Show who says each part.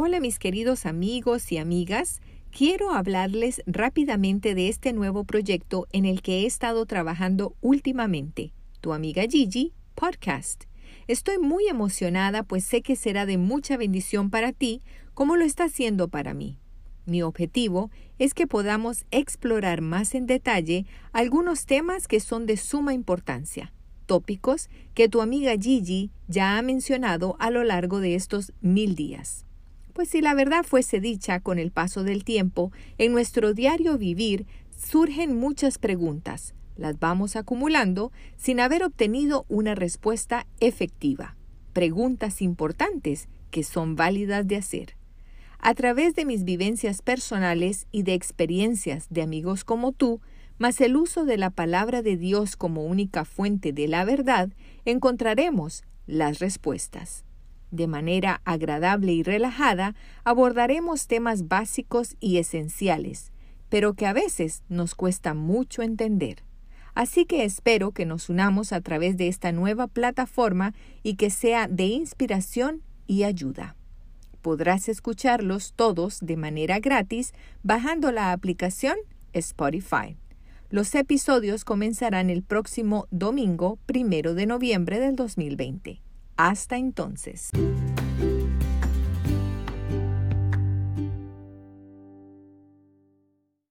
Speaker 1: Hola mis queridos amigos y amigas, quiero hablarles rápidamente de este nuevo proyecto en el que he estado trabajando últimamente, Tu amiga Gigi Podcast. Estoy muy emocionada pues sé que será de mucha bendición para ti como lo está haciendo para mí. Mi objetivo es que podamos explorar más en detalle algunos temas que son de suma importancia, tópicos que tu amiga Gigi ya ha mencionado a lo largo de estos mil días. Pues si la verdad fuese dicha con el paso del tiempo, en nuestro diario vivir surgen muchas preguntas. Las vamos acumulando sin haber obtenido una respuesta efectiva. Preguntas importantes que son válidas de hacer. A través de mis vivencias personales y de experiencias de amigos como tú, más el uso de la palabra de Dios como única fuente de la verdad, encontraremos las respuestas. De manera agradable y relajada abordaremos temas básicos y esenciales, pero que a veces nos cuesta mucho entender. Así que espero que nos unamos a través de esta nueva plataforma y que sea de inspiración y ayuda. Podrás escucharlos todos de manera gratis bajando la aplicación Spotify. Los episodios comenzarán el próximo domingo primero de noviembre del 2020. Hasta entonces.